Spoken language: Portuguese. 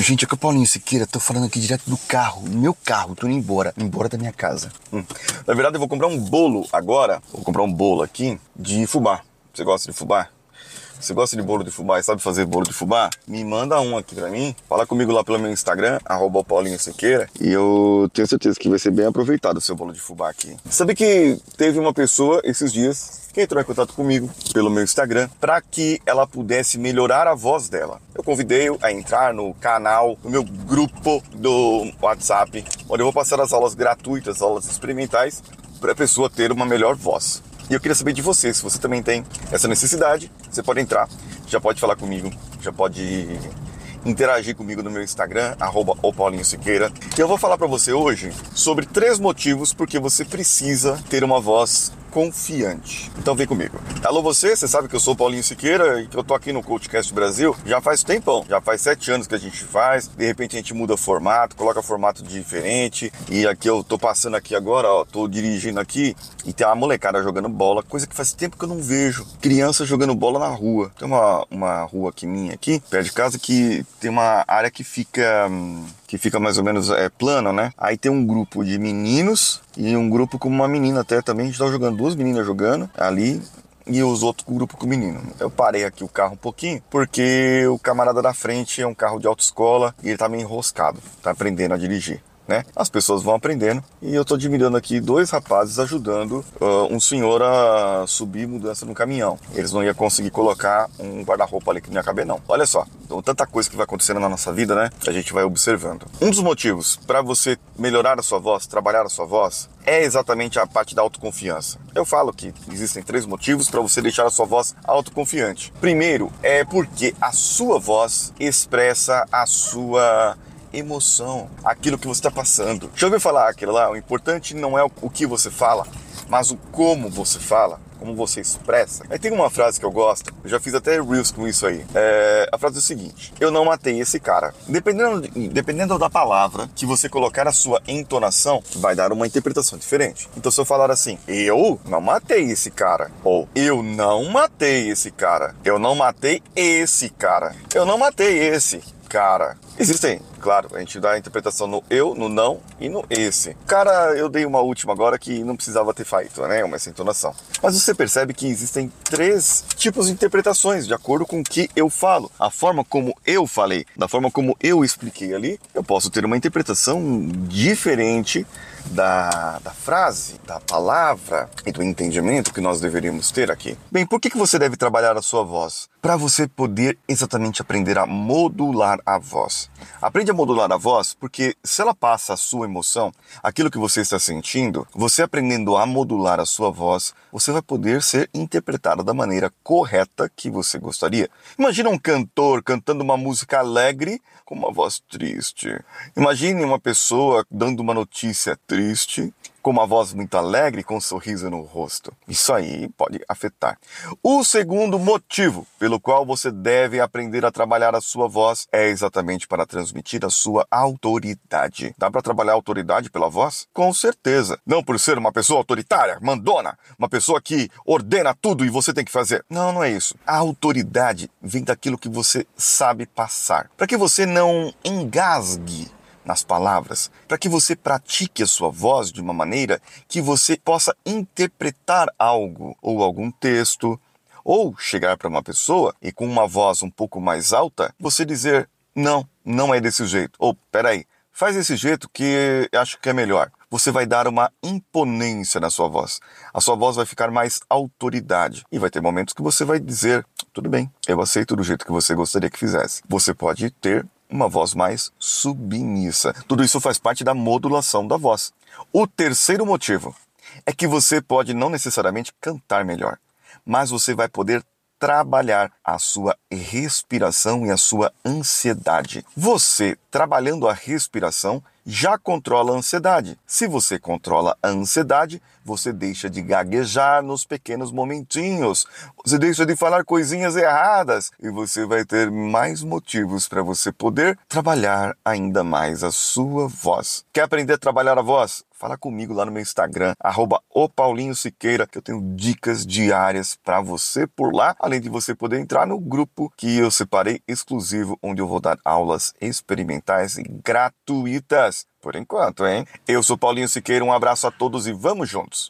Gente, aqui é o Paulinho Siqueira, tô falando aqui direto do carro, meu carro, tô indo embora, embora da minha casa. Hum. Na verdade, eu vou comprar um bolo agora, vou comprar um bolo aqui de fubá. Você gosta de fubá? Você gosta de bolo de fubá e sabe fazer bolo de fubá? Me manda um aqui pra mim. Fala comigo lá pelo meu Instagram, arroba Paulinho Sequeira. E eu tenho certeza que vai ser bem aproveitado o seu bolo de fubá aqui. Sabe que teve uma pessoa esses dias que entrou em contato comigo pelo meu Instagram para que ela pudesse melhorar a voz dela. Eu convidei-o a entrar no canal, no meu grupo do WhatsApp, onde eu vou passar as aulas gratuitas, aulas experimentais, para a pessoa ter uma melhor voz. E eu queria saber de você, se você também tem essa necessidade, você pode entrar, já pode falar comigo, já pode interagir comigo no meu Instagram, arroba Siqueira. E eu vou falar para você hoje sobre três motivos porque você precisa ter uma voz confiante. Então vem comigo. Alô você, você sabe que eu sou Paulinho Siqueira e que eu tô aqui no Coachcast Brasil já faz tempão, já faz sete anos que a gente faz, de repente a gente muda formato, coloca formato diferente e aqui eu tô passando aqui agora, ó, tô dirigindo aqui e tem uma molecada jogando bola, coisa que faz tempo que eu não vejo, criança jogando bola na rua. Tem uma, uma rua aqui minha aqui, perto de casa, que tem uma área que fica... Que fica mais ou menos é, plano, né? Aí tem um grupo de meninos e um grupo com uma menina até também. A gente tava jogando, duas meninas jogando ali e os outros grupo com o menino. Eu parei aqui o carro um pouquinho, porque o camarada da frente é um carro de autoescola e ele tá meio enroscado, tá aprendendo a dirigir né? As pessoas vão aprendendo e eu estou admirando aqui dois rapazes ajudando uh, um senhor a subir mudança no caminhão. Eles não iam conseguir colocar um guarda-roupa ali que não ia caber, não. Olha só, então, tanta coisa que vai acontecendo na nossa vida, né? A gente vai observando. Um dos motivos para você melhorar a sua voz, trabalhar a sua voz, é exatamente a parte da autoconfiança. Eu falo que existem três motivos para você deixar a sua voz autoconfiante. Primeiro é porque a sua voz expressa a sua emoção, aquilo que você está passando. Já ouviu falar aquilo lá? O importante não é o que você fala, mas o como você fala como você expressa. Aí tem uma frase que eu gosto, eu já fiz até reels com isso aí. É, a frase é o seguinte: Eu não matei esse cara. Dependendo, dependendo da palavra que você colocar a sua entonação, vai dar uma interpretação diferente. Então, se eu falar assim, eu não matei esse cara, ou eu não matei esse cara, eu não matei esse cara, eu não matei esse cara. Existem, claro, a gente dá a interpretação no eu, no não e no esse. Cara, eu dei uma última agora que não precisava ter feito, né? Uma essa entonação. Mas você percebe que existem três tipos de interpretações de acordo com o que eu falo. A forma como eu falei, da forma como eu expliquei ali, eu posso ter uma interpretação diferente da, da frase, da palavra e do entendimento que nós deveríamos ter aqui. Bem, por que, que você deve trabalhar a sua voz? Para você poder exatamente aprender a modular a voz. Aprende a modular a voz porque se ela passa a sua emoção, aquilo que você está sentindo, você aprendendo a modular a sua voz, você vai poder ser interpretado da maneira correta que você gostaria. Imagina um cantor cantando uma música alegre com uma voz triste. Imagine uma pessoa dando uma notícia triste com uma voz muito alegre, com um sorriso no rosto. Isso aí pode afetar. O segundo motivo pelo qual você deve aprender a trabalhar a sua voz é exatamente para transmitir a sua autoridade. Dá para trabalhar a autoridade pela voz? Com certeza. Não por ser uma pessoa autoritária, mandona, uma pessoa que ordena tudo e você tem que fazer. Não, não é isso. A autoridade vem daquilo que você sabe passar. Para que você não engasgue nas palavras, para que você pratique a sua voz de uma maneira que você possa interpretar algo ou algum texto, ou chegar para uma pessoa e com uma voz um pouco mais alta, você dizer: "Não, não é desse jeito." Ou peraí, faz desse jeito que acho que é melhor. Você vai dar uma imponência na sua voz. A sua voz vai ficar mais autoridade. E vai ter momentos que você vai dizer: tudo bem, eu aceito do jeito que você gostaria que fizesse. Você pode ter uma voz mais submissa. Tudo isso faz parte da modulação da voz. O terceiro motivo é que você pode não necessariamente cantar melhor, mas você vai poder trabalhar a sua respiração e a sua ansiedade. Você, trabalhando a respiração, já controla a ansiedade. Se você controla a ansiedade, você deixa de gaguejar nos pequenos momentinhos, você deixa de falar coisinhas erradas e você vai ter mais motivos para você poder trabalhar ainda mais a sua voz. Quer aprender a trabalhar a voz? Fala comigo lá no meu Instagram, arroba Siqueira, que eu tenho dicas diárias para você por lá, além de você poder entrar no grupo que eu separei exclusivo, onde eu vou dar aulas experimentais e gratuitas. Por enquanto, hein? Eu sou Paulinho Siqueira, um abraço a todos e vamos juntos!